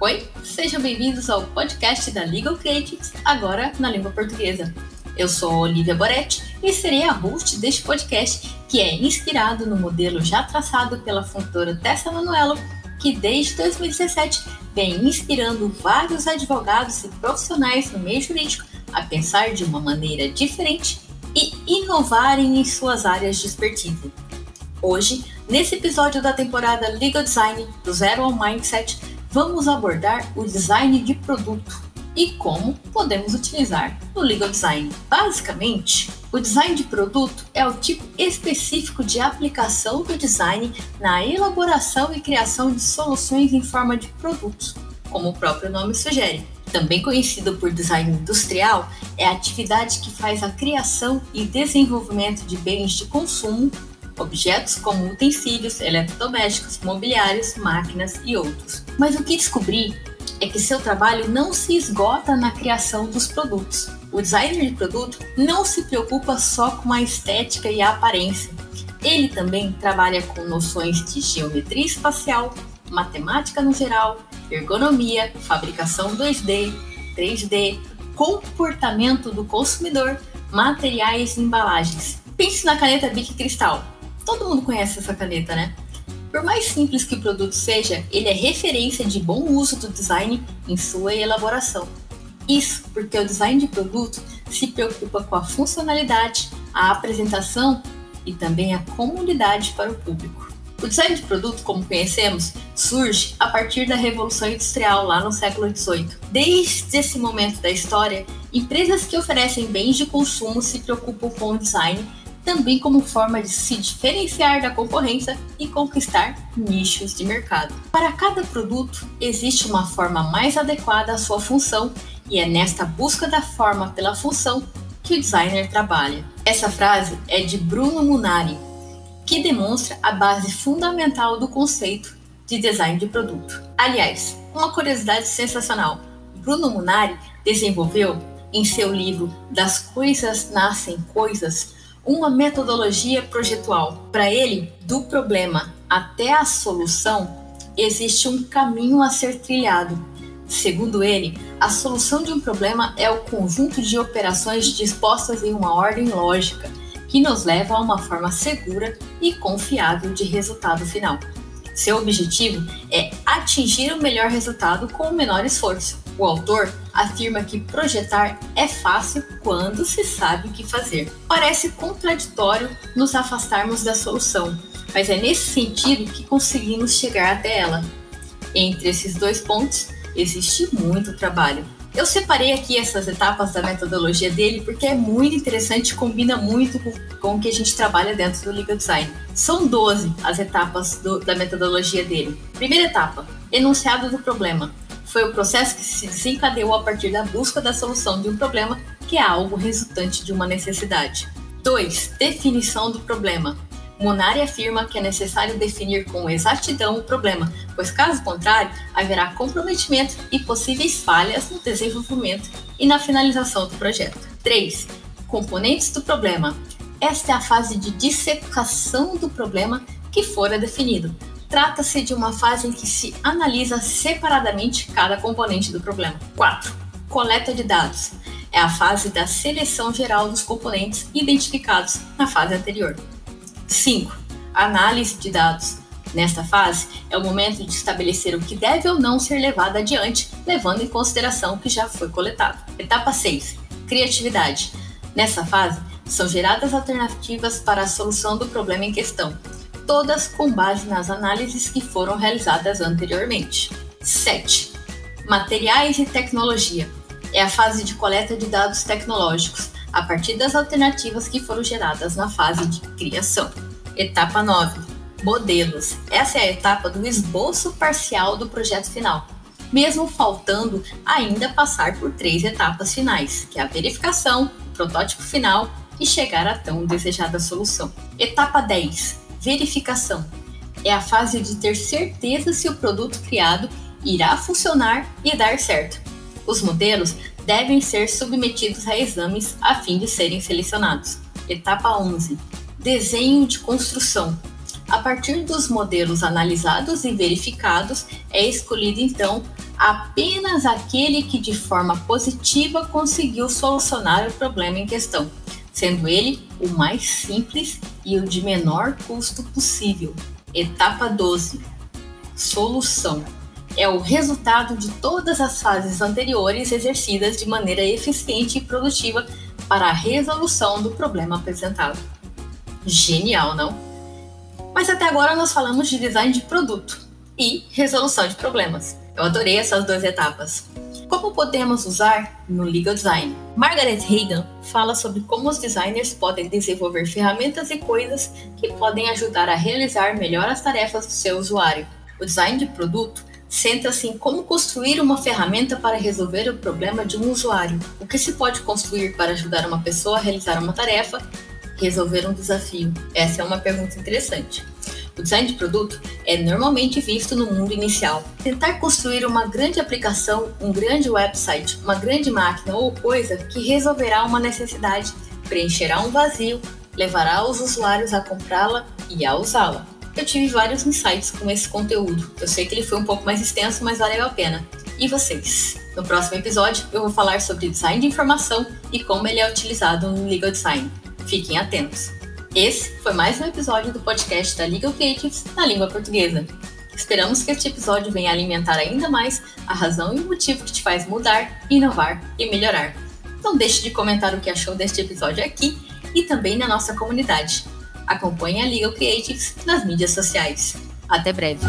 Oi, sejam bem-vindos ao podcast da Legal Creatives, agora na língua portuguesa. Eu sou Olivia Boretti e serei a host deste podcast, que é inspirado no modelo já traçado pela fundadora Tessa Manuelo, que desde 2017 vem inspirando vários advogados e profissionais no meio jurídico a pensar de uma maneira diferente e inovarem em suas áreas de expertise. Hoje, nesse episódio da temporada Legal Design do Zero ao Mindset, vamos abordar o design de produto e como podemos utilizar no legal design. Basicamente, o design de produto é o tipo específico de aplicação do design na elaboração e criação de soluções em forma de produtos, como o próprio nome sugere. Também conhecido por design industrial, é a atividade que faz a criação e desenvolvimento de bens de consumo objetos como utensílios, eletrodomésticos, mobiliários, máquinas e outros. Mas o que descobri é que seu trabalho não se esgota na criação dos produtos. O designer de produto não se preocupa só com a estética e a aparência. Ele também trabalha com noções de geometria espacial, matemática no geral, ergonomia, fabricação 2D, 3D, comportamento do consumidor, materiais e embalagens. Pense na caneta Bic Cristal. Todo mundo conhece essa caneta, né? Por mais simples que o produto seja, ele é referência de bom uso do design em sua elaboração. Isso porque o design de produto se preocupa com a funcionalidade, a apresentação e também a comunidade para o público. O design de produto, como conhecemos, surge a partir da Revolução Industrial lá no século XVIII. Desde esse momento da história, empresas que oferecem bens de consumo se preocupam com o design também como forma de se diferenciar da concorrência e conquistar nichos de mercado. Para cada produto, existe uma forma mais adequada à sua função, e é nesta busca da forma pela função que o designer trabalha. Essa frase é de Bruno Munari, que demonstra a base fundamental do conceito de design de produto. Aliás, uma curiosidade sensacional: Bruno Munari desenvolveu em seu livro Das Coisas Nascem Coisas uma metodologia projetual. Para ele, do problema até a solução, existe um caminho a ser trilhado. Segundo ele, a solução de um problema é o conjunto de operações dispostas em uma ordem lógica, que nos leva a uma forma segura e confiável de resultado final. Seu objetivo é atingir o melhor resultado com o menor esforço. O autor afirma que projetar é fácil quando se sabe o que fazer. Parece contraditório nos afastarmos da solução, mas é nesse sentido que conseguimos chegar até ela. Entre esses dois pontos, existe muito trabalho. Eu separei aqui essas etapas da metodologia dele porque é muito interessante e combina muito com, com, o que a gente trabalha dentro do Legal Design. São 12 as etapas do, da metodologia dele. Primeira etapa: enunciado do problema foi o processo que se desencadeou a partir da busca da solução de um problema, que é algo resultante de uma necessidade. 2. Definição do problema. Munari afirma que é necessário definir com exatidão o problema, pois caso contrário, haverá comprometimento e possíveis falhas no desenvolvimento e na finalização do projeto. 3. Componentes do problema. Esta é a fase de dissecação do problema que fora definido, Trata-se de uma fase em que se analisa separadamente cada componente do problema. 4. Coleta de dados. É a fase da seleção geral dos componentes identificados na fase anterior. 5. Análise de dados. Nesta fase, é o momento de estabelecer o que deve ou não ser levado adiante, levando em consideração o que já foi coletado. Etapa 6. Criatividade. Nessa fase, são geradas alternativas para a solução do problema em questão, todas com base nas análises que foram realizadas anteriormente. 7. Materiais e tecnologia. É a fase de coleta de dados tecnológicos, a partir das alternativas que foram geradas na fase de criação. Etapa 9. Modelos. Essa é a etapa do esboço parcial do projeto final, mesmo faltando ainda passar por três etapas finais, que é a verificação, protótipo final e chegar à tão desejada solução. Etapa 10 verificação. É a fase de ter certeza se o produto criado irá funcionar e dar certo. Os modelos devem ser submetidos a exames a fim de serem selecionados. Etapa 11. Desenho de construção. A partir dos modelos analisados e verificados, é escolhido então apenas aquele que de forma positiva conseguiu solucionar o problema em questão, sendo ele o mais simples e o de menor custo possível. Etapa 12. Solução. É o resultado de todas as fases anteriores exercidas de maneira eficiente e produtiva para a resolução do problema apresentado. Genial, não? Mas até agora nós falamos de design de produto e resolução de problemas. Eu adorei essas duas etapas. Como podemos usar no Legal Design? Margaret Hagan fala sobre como os designers podem desenvolver ferramentas e coisas que podem ajudar a realizar melhor as tarefas do seu usuário. O design de produto centra-se em como construir uma ferramenta para resolver o problema de um usuário. O que se pode construir para ajudar uma pessoa a realizar uma tarefa resolver um desafio? Essa é uma pergunta interessante. O design de produto é normalmente visto no mundo inicial. Tentar construir uma grande aplicação, um grande website, uma grande máquina ou coisa que resolverá uma necessidade, preencherá um vazio, levará os usuários a comprá-la e a usá-la. Eu tive vários insights com esse conteúdo. Eu sei que ele foi um pouco mais extenso, mas valeu a pena. E vocês? No próximo episódio, eu vou falar sobre design de informação e como ele é utilizado no legal design. Fiquem atentos. Esse foi mais um episódio do podcast da Legal Creatives na língua portuguesa. Esperamos que este episódio venha alimentar ainda mais a razão e o motivo que te faz mudar, inovar e melhorar. Não deixe de comentar o que achou deste episódio aqui e também na nossa comunidade. Acompanhe a Legal Creatives nas mídias sociais. Até breve!